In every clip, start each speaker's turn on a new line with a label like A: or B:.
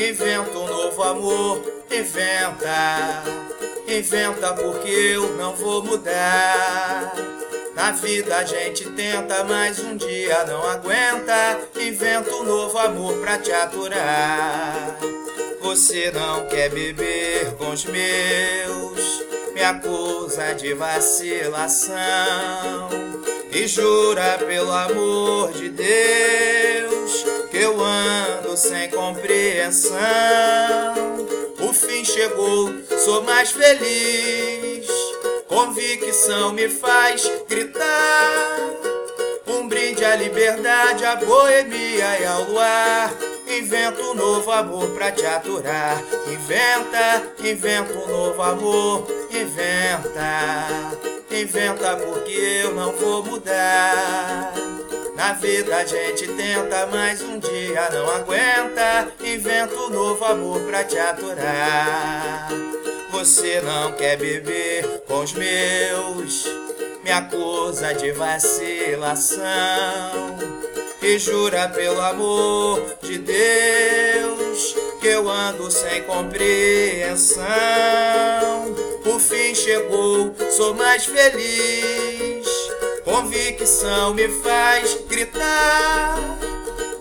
A: Inventa um novo amor, inventa. Inventa porque eu não vou mudar. Na vida a gente tenta, mas um dia não aguenta. Inventa um novo amor pra te aturar. Você não quer beber com os meus, me acusa de vacilação e jura pelo amor de Deus eu ando sem compreensão. O fim chegou, sou mais feliz. Convicção me faz gritar. Um brinde à liberdade, à boemia e ao luar. Inventa um novo amor pra te aturar. Inventa, inventa um novo amor. Inventa, inventa porque eu não vou mudar. Na vida a gente tenta, mas um dia não aguenta. Inventa um novo amor pra te aturar. Você não quer beber com os meus, me acusa de vacilação e jura pelo amor de Deus que eu ando sem compreensão. O fim chegou, sou mais feliz. Convicção me faz gritar.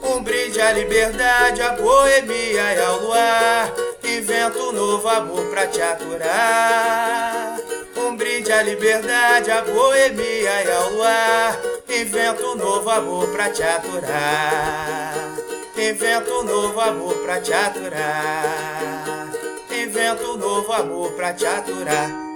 A: Um brinde à liberdade, à boemia e ao luar. Invento um novo amor pra te aturar. Um brinde à liberdade, à boemia e ao luar. Invento um novo amor pra te aturar. Invento um novo amor pra te aturar. Invento um novo amor pra te aturar.